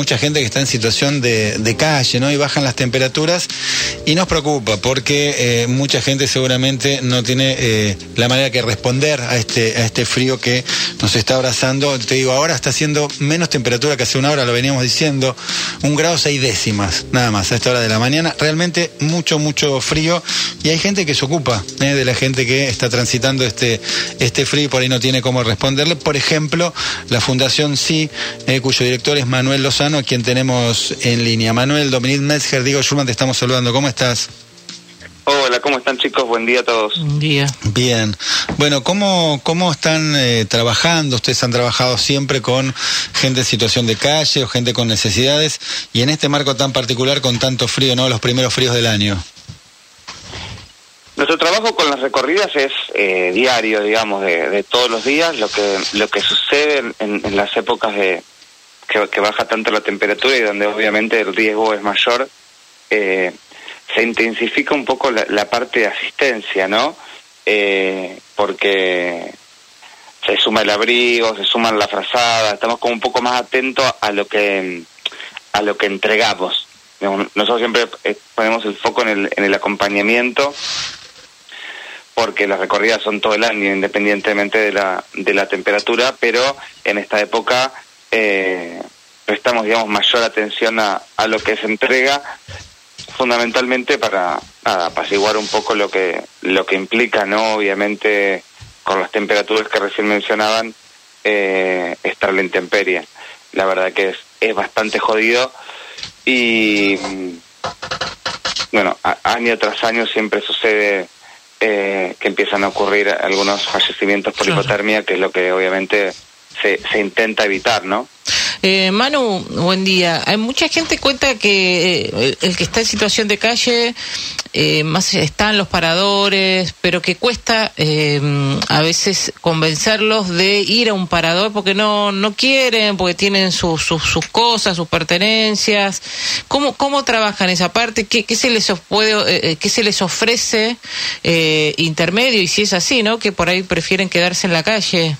mucha gente que está en situación de, calle, ¿no? Y bajan las temperaturas y nos preocupa porque eh, mucha gente seguramente no tiene eh, la manera que responder a este, a este frío que nos está abrazando. Te digo, ahora está haciendo menos temperatura que hace una hora, lo veníamos diciendo, un grado seis décimas, nada más, a esta hora de la mañana. Realmente mucho, mucho frío y hay gente que se ocupa eh, de la gente que está transitando este, este frío y por ahí no tiene cómo responderle. Por ejemplo, la Fundación Sí, cuyo director es Manuel Lozano, a quien tenemos en línea. Manuel, Dominique Metzger, Diego Schulman, te estamos saludando. ¿Cómo estás? Hola, ¿cómo están chicos? Buen día a todos. Buen día. Bien. Bueno, ¿cómo, cómo están eh, trabajando? Ustedes han trabajado siempre con gente en situación de calle o gente con necesidades y en este marco tan particular con tanto frío, ¿no? Los primeros fríos del año. Nuestro trabajo con las recorridas es eh, diario, digamos, de, de, todos los días. Lo que lo que sucede en, en las épocas de que, baja tanto la temperatura y donde obviamente el riesgo es mayor, eh, se intensifica un poco la, la, parte de asistencia, ¿no? Eh, porque se suma el abrigo, se suman la frazada, estamos como un poco más atentos a lo que a lo que entregamos. Nosotros siempre eh, ponemos el foco en el, en el acompañamiento porque las recorridas son todo el año independientemente de la, de la temperatura, pero en esta época eh, prestamos digamos mayor atención a, a lo que se entrega fundamentalmente para nada, apaciguar un poco lo que lo que implica no obviamente con las temperaturas que recién mencionaban eh, estar la intemperie. La verdad que es, es bastante jodido y bueno a, año tras año siempre sucede eh, que empiezan a ocurrir algunos fallecimientos por hipotermia que es lo que obviamente se, se intenta evitar no eh, Manu, buen día. Hay mucha gente cuenta que eh, el, que está en situación de calle eh, más están los paradores, pero que cuesta eh, a veces convencerlos de ir a un parador porque no no quieren, porque tienen sus cosas, sus pertenencias. ¿Cómo cómo trabajan esa parte? ¿Qué, qué se les puede, qué se les ofrece intermedio? Y si es así, ¿no? Que por ahí prefieren quedarse en la calle.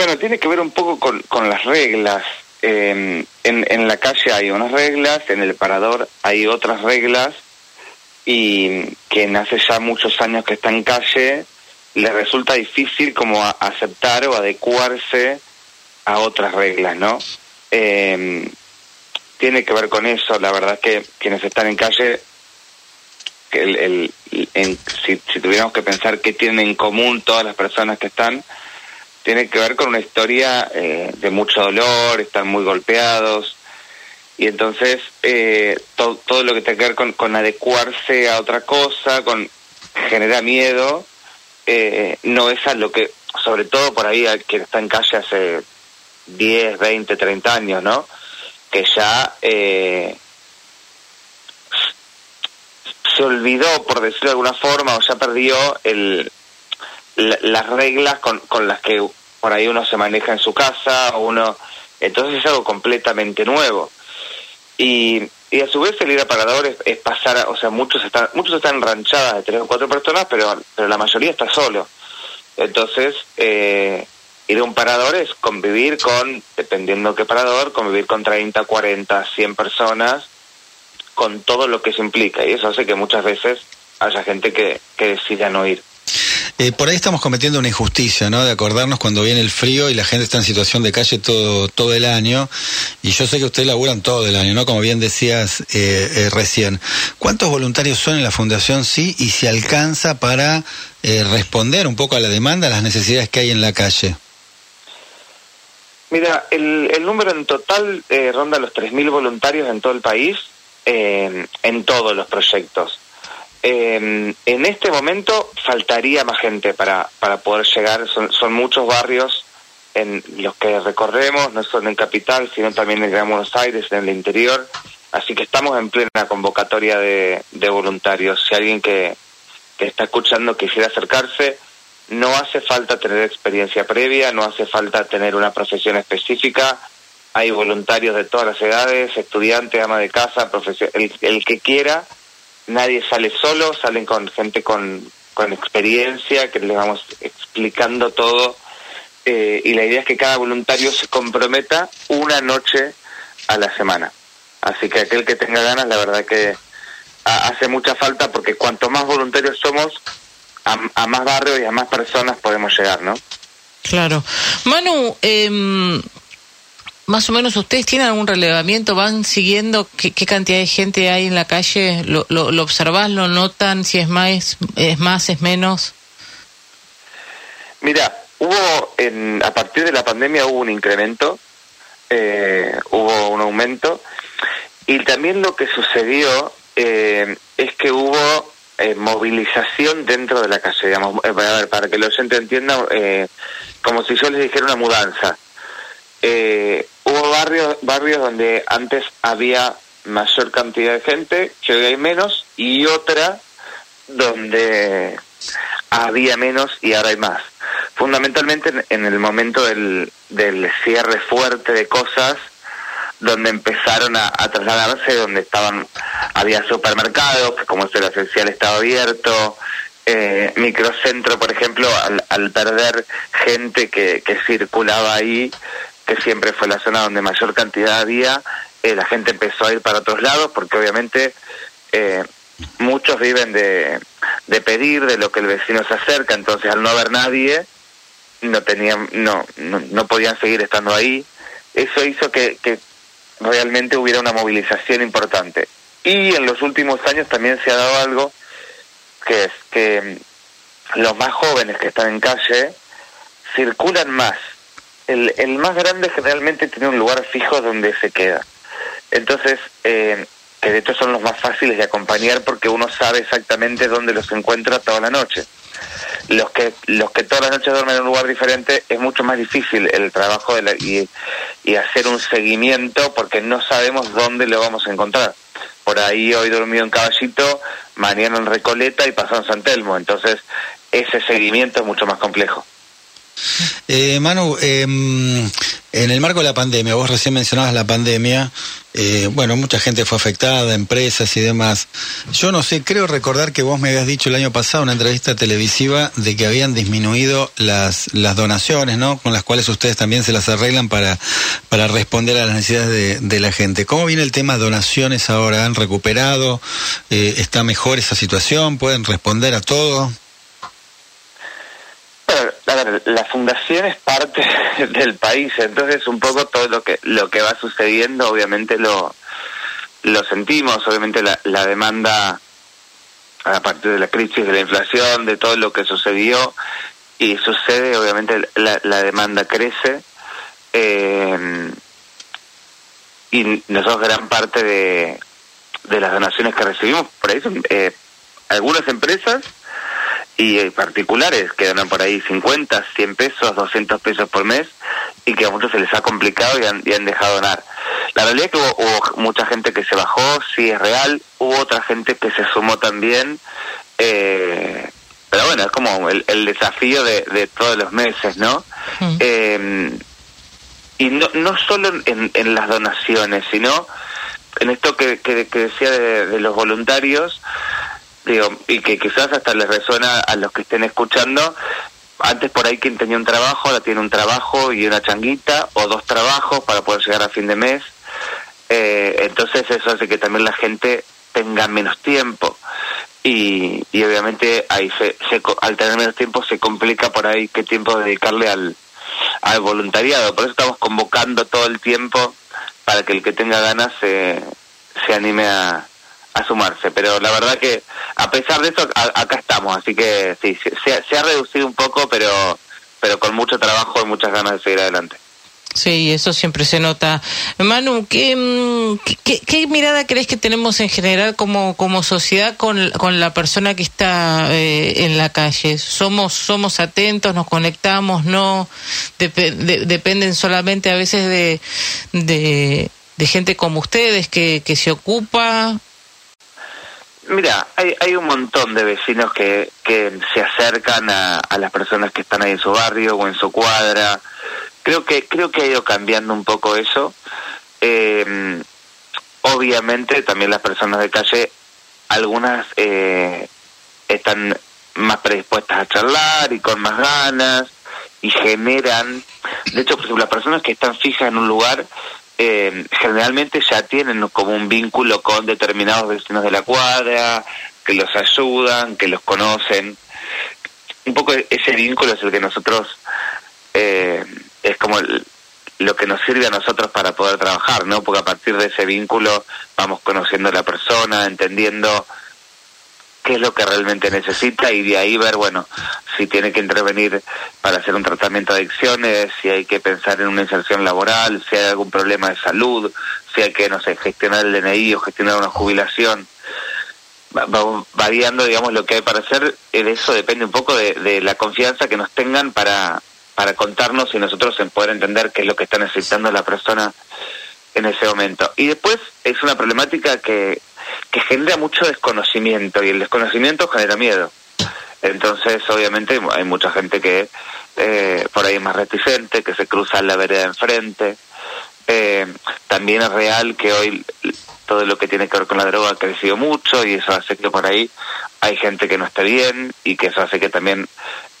Bueno, tiene que ver un poco con, con las reglas. Eh, en, en la calle hay unas reglas, en el parador hay otras reglas, y quien hace ya muchos años que está en calle le resulta difícil como a, aceptar o adecuarse a otras reglas, ¿no? Eh, tiene que ver con eso, la verdad es que quienes están en calle, que el, el, en, si, si tuviéramos que pensar qué tienen en común todas las personas que están, tiene que ver con una historia eh, de mucho dolor, están muy golpeados y entonces eh, to, todo lo que tiene que ver con, con, adecuarse a otra cosa, con genera miedo, eh, no es a lo que, sobre todo por ahí quien está en calle hace 10, 20, 30 años, ¿no? Que ya eh, se olvidó, por decirlo de alguna forma, o ya perdió el, las reglas con, con las que por ahí uno se maneja en su casa o uno entonces es algo completamente nuevo. Y, y a su vez el ir a parador es, es pasar a, o sea muchos están muchos están ranchadas de tres o cuatro personas pero pero la mayoría está solo. Entonces eh, ir a un parador es convivir con dependiendo qué parador convivir con 30 40 100 personas con todo lo que se implica. Y eso hace que muchas veces haya gente que, que decida no ir eh, por ahí estamos cometiendo una injusticia, ¿no? De acordarnos cuando viene el frío y la gente está en situación de calle todo, todo el año. Y yo sé que ustedes laburan todo el año, ¿no? Como bien decías eh, eh, recién. ¿Cuántos voluntarios son en la Fundación Sí y si alcanza para eh, responder un poco a la demanda, a las necesidades que hay en la calle? Mira, el, el número en total eh, ronda los 3.000 voluntarios en todo el país, en todos los proyectos. Eh, en este momento faltaría más gente para, para poder llegar, son, son muchos barrios en los que recorremos, no solo en Capital, sino también en Gran Buenos Aires, en el interior, así que estamos en plena convocatoria de, voluntarios. Si alguien que, que está escuchando quisiera acercarse, no hace falta tener experiencia previa, no hace falta tener una profesión específica, hay voluntarios de todas las edades, estudiantes, ama de casa, el, el que quiera, nadie sale solo, salen con gente con, con experiencia, que les vamos explicando todo eh, y la idea es que cada voluntario se comprometa una noche a la semana. Así que aquel que tenga ganas, la verdad que hace mucha falta porque cuanto más voluntarios somos, a, más barrios y a más personas podemos llegar, ¿no? Claro. Manu, eh, más o menos ustedes tienen algún relevamiento, van siguiendo qué, cantidad de gente hay en la calle, lo, lo, lo lo notan, si es más, es más, es menos. Mira, hubo en, a partir de la pandemia hubo un incremento, eh, hubo un aumento y también lo que sucedió eh, es que hubo eh, movilización dentro de la calle, digamos, para, para que los oyente entienda, como si yo les dijera una mudanza. hubo barrios, barrios donde antes había mayor cantidad de gente, que hoy hay menos, y otra donde había menos y ahora hay más. Fundamentalmente en, el momento del, del, cierre fuerte de cosas, donde empezaron a, trasladarse, donde estaban, había supermercados, que como el esencial estaba abierto, eh, microcentro, por ejemplo, al, al perder gente que, que circulaba ahí, que siempre fue la zona donde mayor cantidad había, eh, la gente empezó a ir para otros lados, porque obviamente eh, muchos viven de, de pedir, de lo que el vecino se acerca, entonces al no haber nadie, no tenían, no, no, podían seguir estando ahí. Eso hizo que realmente hubiera una movilización importante. Y en los últimos años también se ha dado algo que es que los más jóvenes que están en calle circulan más. El, el más grande generalmente tiene un lugar fijo donde se queda. Entonces, eh, que de hecho son los más fáciles de acompañar porque uno sabe exactamente dónde los encuentra toda la noche. Los que los que todas las noches duermen en un lugar diferente es mucho más difícil el trabajo de y, y hacer un seguimiento porque no sabemos dónde lo vamos a encontrar. Por ahí hoy dormido en Caballito, mañana en Recoleta y pasado en San Telmo. Entonces ese seguimiento es mucho más complejo. Eh, Manu, em, en el marco de la pandemia, vos recién mencionabas la pandemia, eh, bueno, mucha gente fue afectada, empresas y demás. Yo no sé, creo recordar que vos me habías dicho el año pasado en una entrevista televisiva de que habían disminuido las, las donaciones, ¿no? Con las cuales ustedes también se las arreglan para, para responder a las necesidades de, de la gente. ¿Cómo viene el tema donaciones ahora? ¿Han recuperado? Eh, ¿Está mejor esa situación? ¿Pueden responder a todo? La fundación es parte del país, entonces un poco todo lo que lo que va sucediendo, obviamente lo lo sentimos, obviamente la, la demanda a partir de la crisis de la inflación, de todo lo que sucedió y sucede, obviamente la, la demanda crece eh, y nosotros gran parte de, de las donaciones que recibimos por ahí son eh, algunas empresas y particulares que ganan por ahí 50, 100 pesos, 200 pesos por mes y que a muchos se les ha complicado y han, y han dejado donar. La realidad es que hubo, mucha gente que se bajó, sí es real, hubo otra gente que se sumó también, eh, pero bueno, es como el, el desafío de, de, todos los meses, ¿no? Eh, y no, no solo en, en, las donaciones, sino en esto que, que, decía de, de los voluntarios, y que quizás hasta les resuena a los que estén escuchando, antes por ahí quien tenía un trabajo, ahora tiene un trabajo y una changuita, o dos trabajos para poder llegar a fin de mes. Eh, entonces eso hace que también la gente tenga menos tiempo. Y, y obviamente ahí se, se, al tener menos tiempo se complica por ahí qué tiempo dedicarle al, al voluntariado. Por eso estamos convocando todo el tiempo para que el que tenga ganas se, se anime a, a sumarse. Pero la verdad que a pesar de eso, acá estamos. Así que sí, se, se, ha reducido un poco, pero, pero con mucho trabajo y muchas ganas de seguir adelante. Sí, eso siempre se nota. Manu, ¿qué, mm, qué, mirada crees que tenemos en general como, como sociedad con, con la persona que está eh, en la calle? ¿Somos, ¿Somos atentos, nos conectamos, no? dependen solamente a veces de, de, de gente como ustedes que, que se ocupa Mira, hay, hay un montón de vecinos que, que se acercan a, a las personas que están ahí en su barrio o en su cuadra. Creo que creo que ha ido cambiando un poco eso. Eh, obviamente también las personas de calle, algunas eh, están más predispuestas a charlar y con más ganas y generan, de hecho, ejemplo, las personas que están fijas en un lugar eh, generalmente ya tienen como un vínculo con determinados vecinos de la cuadra, que los ayudan, que los conocen. Un poco ese vínculo es el que nosotros, eh, es como lo que nos sirve a nosotros para poder trabajar, ¿no? Porque a partir de ese vínculo vamos conociendo a la persona, entendiendo qué es lo que realmente necesita y de ahí ver, bueno, si tiene que intervenir para hacer un tratamiento de adicciones, si hay que pensar en una inserción laboral, si hay algún problema de salud, si hay que, no sé, gestionar el DNI o gestionar una jubilación. Va, variando, digamos, lo que hay para hacer, de eso depende un poco de, la confianza que nos tengan para, para contarnos y nosotros en poder entender qué es lo que está necesitando la persona en ese momento. Y después es una problemática que que genera mucho desconocimiento y el desconocimiento genera miedo. Entonces, obviamente, hay mucha gente que eh, por ahí es más reticente, que se cruza la vereda enfrente. Eh, también es real que hoy todo lo que tiene que ver con la droga ha crecido mucho y eso hace que por ahí hay gente que no está bien y que eso hace que también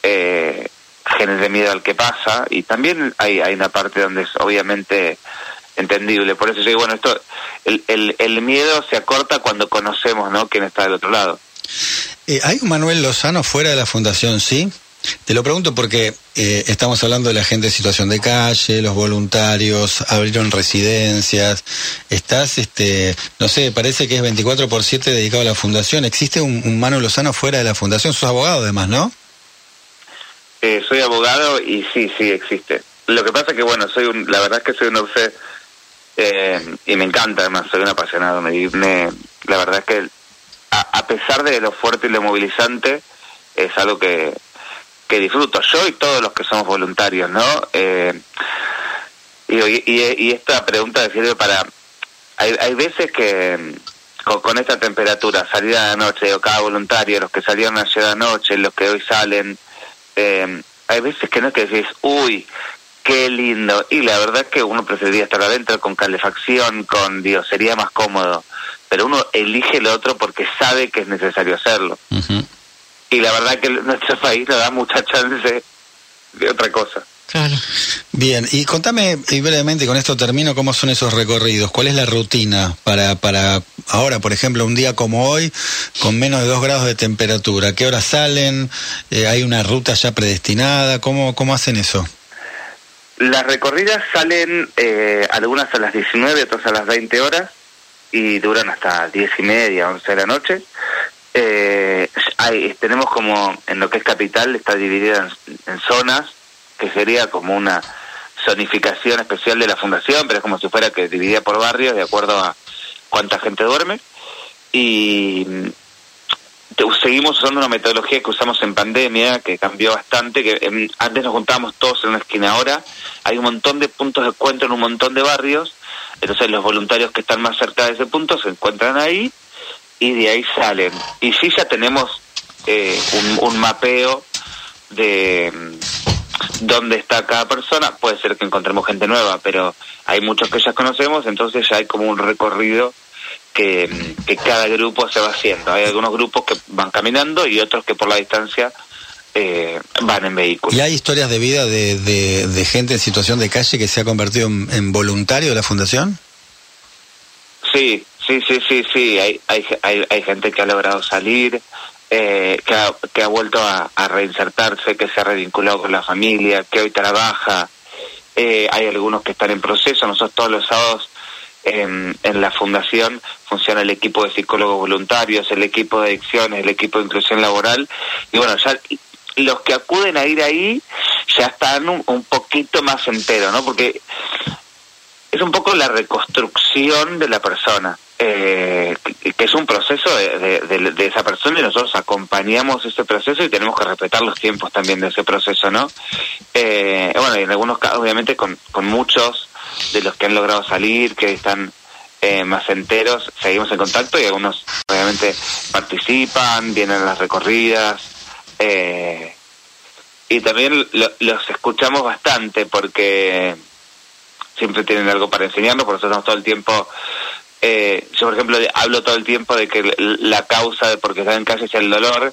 eh, genere miedo al que pasa y también hay, hay una parte donde es obviamente entendible. Por eso yo digo, bueno, esto, el, el, el miedo se acorta cuando conocemos, ¿no?, quién está del otro lado. Eh, ¿Hay un Manuel Lozano fuera de la fundación, sí? Te lo pregunto porque eh, estamos hablando de la gente en situación de calle, los voluntarios, abrieron residencias, estás, este, no sé, parece que es 24 por 7 dedicado a la fundación. ¿Existe un, Manuel Lozano fuera de la fundación? Sos abogado además, ¿no? Eh, soy abogado y sí, sí existe. Lo que pasa es que, bueno, soy un, la verdad es que soy un obse eh, y me encanta, además, soy un apasionado. Me, la verdad es que a, pesar de lo fuerte y lo movilizante, es algo que, que disfruto yo y todos los que somos voluntarios, ¿no? Eh, y, y, esta pregunta sirve para... Hay, hay veces que con, esta temperatura, salida de noche, o cada voluntario, los que salieron ayer anoche, los que hoy salen, eh, hay veces que no es que decís, uy, Qué lindo. Y la verdad es que uno preferiría estar adentro con calefacción, con, Dios, sería más cómodo. Pero uno elige el otro porque sabe que es necesario hacerlo. Y la verdad que nuestro país no da mucha chance de otra cosa. Claro. Bien, y contame y brevemente, con esto termino, cómo son esos recorridos, cuál es la rutina para, para ahora, por ejemplo, un día como hoy, con menos de dos grados de temperatura, ¿qué horas salen? Eh, ¿Hay una ruta ya predestinada? ¿Cómo, cómo hacen eso? Las recorridas salen eh, algunas a las 19, otras a las 20 horas y duran hasta 10 y media, 11 de la noche. Eh, hay, tenemos como, en lo que es capital, está dividida en, zonas, que sería como una zonificación especial de la fundación, pero es como si fuera que dividida por barrios de acuerdo a cuánta gente duerme. Y seguimos usando una metodología que usamos en pandemia, que cambió bastante, que em, antes nos juntábamos todos en una esquina, ahora hay un montón de puntos de encuentro en un montón de barrios, entonces los voluntarios que están más cerca de ese punto se encuentran ahí y de ahí salen. Y sí ya tenemos eh, un, mapeo de em, dónde está cada persona, puede ser que encontremos gente nueva, pero hay muchos que ya conocemos, entonces ya hay como un recorrido que, cada grupo se va haciendo. Hay algunos grupos que van caminando y otros que por la distancia eh, van en vehículos. ¿Y hay historias de vida de, de, gente en situación de calle que se ha convertido en, voluntario de la fundación? Sí, sí, sí, sí, sí. Hay, hay, hay, gente que ha logrado salir, eh, que, ha, que ha vuelto a, reinsertarse, que se ha revinculado con la familia, que hoy trabaja. Eh, hay algunos que están en proceso. Nosotros todos los sábados en, en, la fundación funciona el equipo de psicólogos voluntarios, el equipo de adicciones, el equipo de inclusión laboral, y bueno, ya los que acuden a ir ahí ya están un, poquito más enteros, ¿no? Porque es un poco la reconstrucción de la persona, eh, que, es un proceso de, de, esa persona y nosotros acompañamos ese proceso y tenemos que respetar los tiempos también de ese proceso, ¿no? Eh, bueno, y en algunos casos, obviamente, con, muchos de los que han logrado salir, que están eh, más enteros, seguimos en contacto y algunos obviamente participan, vienen a las recorridas. Eh, y también los escuchamos bastante porque siempre tienen algo para enseñarnos, por eso estamos todo el tiempo, eh, yo por ejemplo hablo todo el tiempo de que la causa de por qué están en calle es el dolor,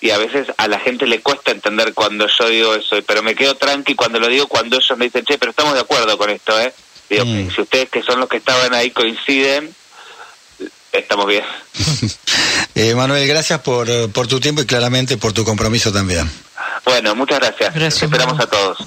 y a veces a la gente le cuesta entender cuando yo digo eso, pero me quedo tranqui cuando lo digo, cuando ellos me dicen, che, pero estamos de acuerdo con esto, ¿eh? Digo, Mm. si ustedes que son los que estaban ahí coinciden, estamos bien. Eh, Manuel, gracias por, por tu tiempo y claramente por tu compromiso también. Bueno, muchas gracias. Gracias, Esperamos a todos.